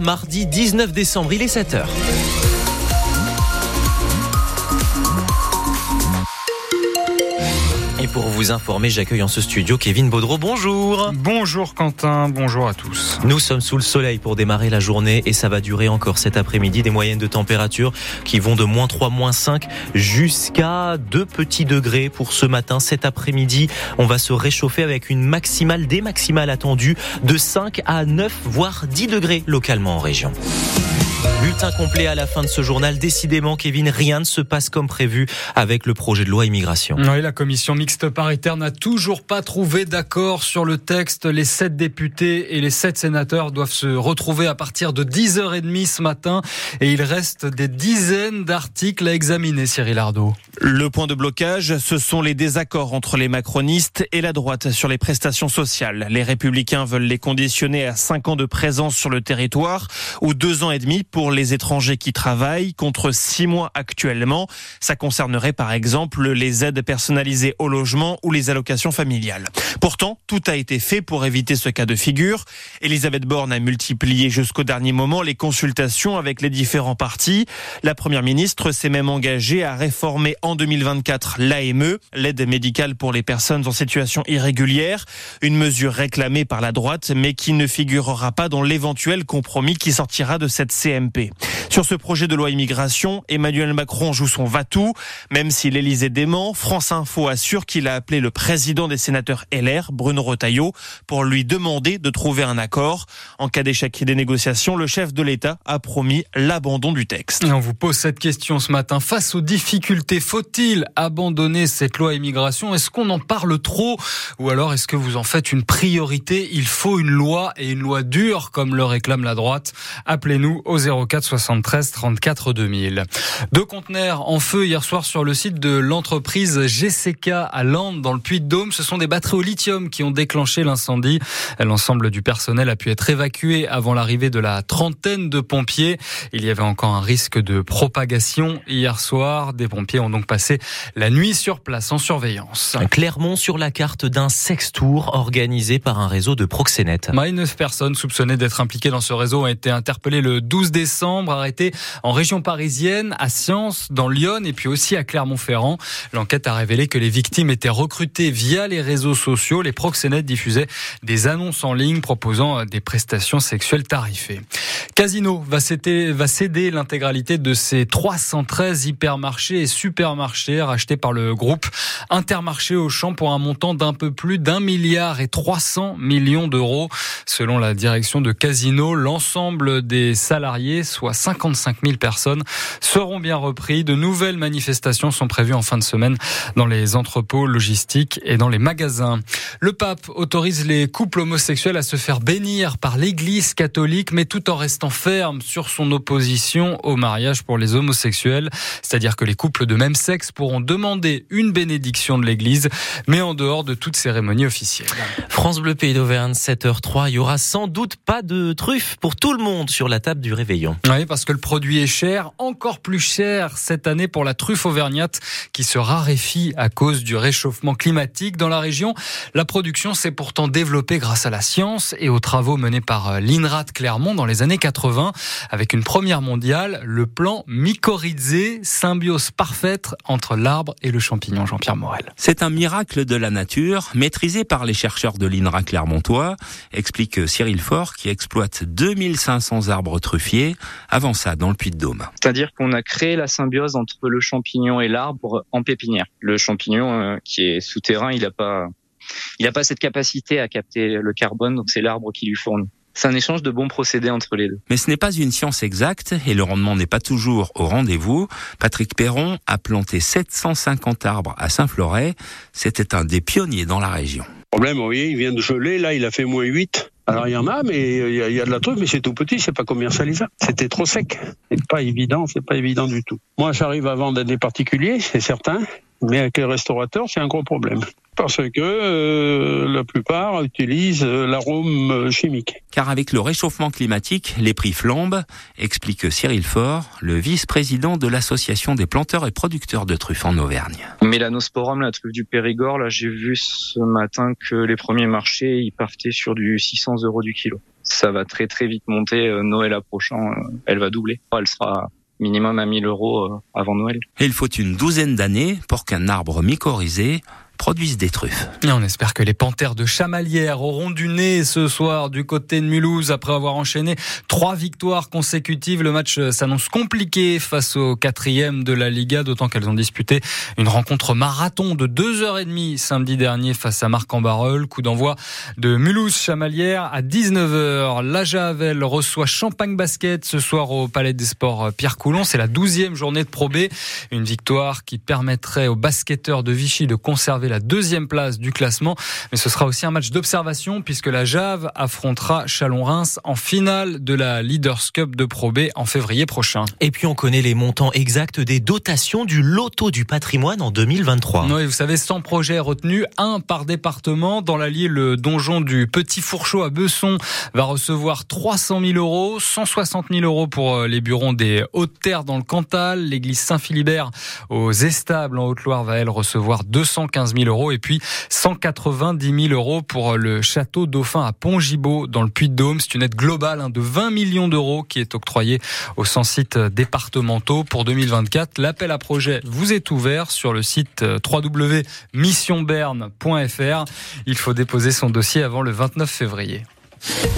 mardi 19 décembre, il est 7h. Pour vous informer, j'accueille en ce studio Kevin Baudreau. Bonjour. Bonjour Quentin, bonjour à tous. Nous sommes sous le soleil pour démarrer la journée et ça va durer encore cet après-midi. Des moyennes de température qui vont de moins 3, moins 5 jusqu'à 2 petits degrés pour ce matin. Cet après-midi, on va se réchauffer avec une maximale, des maximales attendues de 5 à 9, voire 10 degrés localement en région. Bulletin complet à la fin de ce journal. Décidément, Kevin, rien ne se passe comme prévu avec le projet de loi immigration. Oui, la commission mixte paritaire n'a toujours pas trouvé d'accord sur le texte. Les sept députés et les sept sénateurs doivent se retrouver à partir de 10h30 ce matin et il reste des dizaines d'articles à examiner, Cyril Ardo. Le point de blocage, ce sont les désaccords entre les macronistes et la droite sur les prestations sociales. Les républicains veulent les conditionner à 5 ans de présence sur le territoire ou 2 ans et demi pour les étrangers qui travaillent contre six mois actuellement. Ça concernerait par exemple les aides personnalisées au logement ou les allocations familiales. Pourtant, tout a été fait pour éviter ce cas de figure. Elisabeth Borne a multiplié jusqu'au dernier moment les consultations avec les différents partis. La première ministre s'est même engagée à réformer en 2024 l'AME, l'aide médicale pour les personnes en situation irrégulière, une mesure réclamée par la droite mais qui ne figurera pas dans l'éventuel compromis qui sortira de cette Sur ce projet de loi immigration, Emmanuel Macron joue son va-tout. Même si l'Élysée dément, France Info assure qu'il a appelé le président des sénateurs LR, Bruno Retailleau, pour lui demander de trouver un accord. En cas d'échec des négociations, le chef de l'État a promis l'abandon du texte. Et on vous pose cette question ce matin. Face aux difficultés, faut-il abandonner cette loi immigration? Est-ce qu'on en parle trop? Ou alors est-ce que vous en faites une priorité? Il faut une loi et une loi dure comme le réclame la droite. Appelez-nous au 04 73 34 2000. Deux conteneurs en feu hier soir sur le site de l'entreprise GCK à Landes dans le Puy-de-Dôme. Ce sont des batteries au lithium qui ont déclenché l'incendie. L'ensemble du personnel a pu être évacué avant l'arrivée de la trentaine de pompiers. Il y avait encore un risque de propagation hier soir. Des pompiers ont donc passé la nuit sur place en surveillance. Clermont sur la carte d'un sex-tour organisé par un réseau de proxénètes. Neuf personnes soupçonnées d'être impliquées dans ce réseau ont été interpellées le 12 décembre, arrêté en région parisienne, à Sciences, dans Lyon et puis aussi à Clermont-Ferrand. L'enquête a révélé que les victimes étaient recrutées via les réseaux sociaux. Les proxénètes diffusaient des annonces en ligne proposant des prestations sexuelles tarifées. Casino va céder, va céder l'intégralité de ses 313 hypermarchés et supermarchés rachetés par le groupe Intermarché Auchan pour un montant d'un peu plus d'un milliard et 300 millions d'euros. Selon la direction de Casino, l'ensemble des salariés, soit 55 000 personnes, seront bien repris. De nouvelles manifestations sont prévues en fin de semaine dans les entrepôts logistiques et dans les magasins. Le pape autorise les couples homosexuels à se faire bénir par l'Église catholique, mais tout en restant ferme sur son opposition au mariage pour les homosexuels. C'est-à-dire que les couples de même sexe pourront demander une bénédiction de l'Église, mais en dehors de toute cérémonie officielle. France Bleu Pays d'Auvergne, 7h03. Il y aura sans doute pas de truffes pour tout le monde sur la table du Oui, parce que le produit est cher, encore plus cher cette année pour la truffe auvergnate qui se raréfie à cause du réchauffement climatique dans la région. La production s'est pourtant développée grâce à la science et aux travaux menés par l'INRAT Clermont dans les années 80 avec une première mondiale, le plan mycorrhizé, symbiose parfaite entre l'arbre et le champignon. Jean-Pierre Morel. C'est un miracle de la nature maîtrisé par les chercheurs de l'INRA Clermontois, explique Cyril Faure qui exploite 2500 arbres truffiers, avant ça dans le Puy-de-Dôme. C'est-à-dire qu'on a créé la symbiose entre le champignon et l'arbre en pépinière. Le champignon euh, qui est souterrain, il n'a pas il n'a pas cette capacité à capter le carbone, donc c'est l'arbre qui lui fournit. C'est un échange de bons procédés entre les deux. Mais ce n'est pas une science exacte et le rendement n'est pas toujours au rendez-vous. Patrick Perron a planté 750 arbres à Saint-Floret. C'était un des pionniers dans la région. Problème, oui, il vient de geler, là il a fait moins 8. Alors il y en a, mais il y a, il y a de la truc, mais c'est tout petit, c'est pas commercialisable. C'était trop sec. C'est pas évident, c'est pas évident du tout. Moi, j'arrive à vendre à des particuliers, c'est certain. Mais avec les restaurateurs, c'est un gros problème parce que euh, la plupart utilisent euh, l'arôme euh, chimique. Car avec le réchauffement climatique, les prix flambent, explique Cyril Faure, le vice-président de l'association des planteurs et producteurs de truffes en Auvergne. Mélanosporum, la truffe du Périgord, là j'ai vu ce matin que les premiers marchés ils partaient sur du 600 euros du kilo. Ça va très très vite monter. Noël approchant, elle va doubler. Elle sera minimum à 1000 euros avant Noël. Et il faut une douzaine d'années pour qu'un arbre mycorhizé produisent des truffes. On espère que les panthères de Chamalières auront du nez ce soir du côté de Mulhouse après avoir enchaîné trois victoires consécutives. Le match s'annonce compliqué face au quatrième de la Liga, d'autant qu'elles ont disputé une rencontre marathon de deux heures et demie samedi dernier face à Marc-en-Barreul. Coup d'envoi de Mulhouse-Chamalières à 19h. La Javel reçoit Champagne Basket ce soir au Palais des Sports Pierre Coulon. C'est la douzième journée de Pro B. Une victoire qui permettrait aux basketteurs de Vichy de conserver la deuxième place du classement. Mais ce sera aussi un match d'observation puisque la Jave affrontera Chalon-Reims en finale de la Leaders Cup de Pro B en février prochain. Et puis on connaît les montants exacts des dotations du loto du patrimoine en 2023. Oui, vous savez, 100 projets retenus, un par département. Dans l'Allier, le donjon du Petit Fourchot à Besson va recevoir 300 000 euros, 160 000 euros pour euh, les bureaux des Hautes-Terres dans le Cantal. L'église Saint-Philibert aux Estables en Haute-Loire va, elle, recevoir 215 000 et puis 190 000 euros pour le château Dauphin à Pont-Gibaud dans le Puy-de-Dôme. C'est une aide globale hein, de 20 millions d'euros qui est octroyée aux 100 sites départementaux pour 2024. L'appel à projet vous est ouvert sur le site euh, www.missionberne.fr. Il faut déposer son dossier avant le 29 février.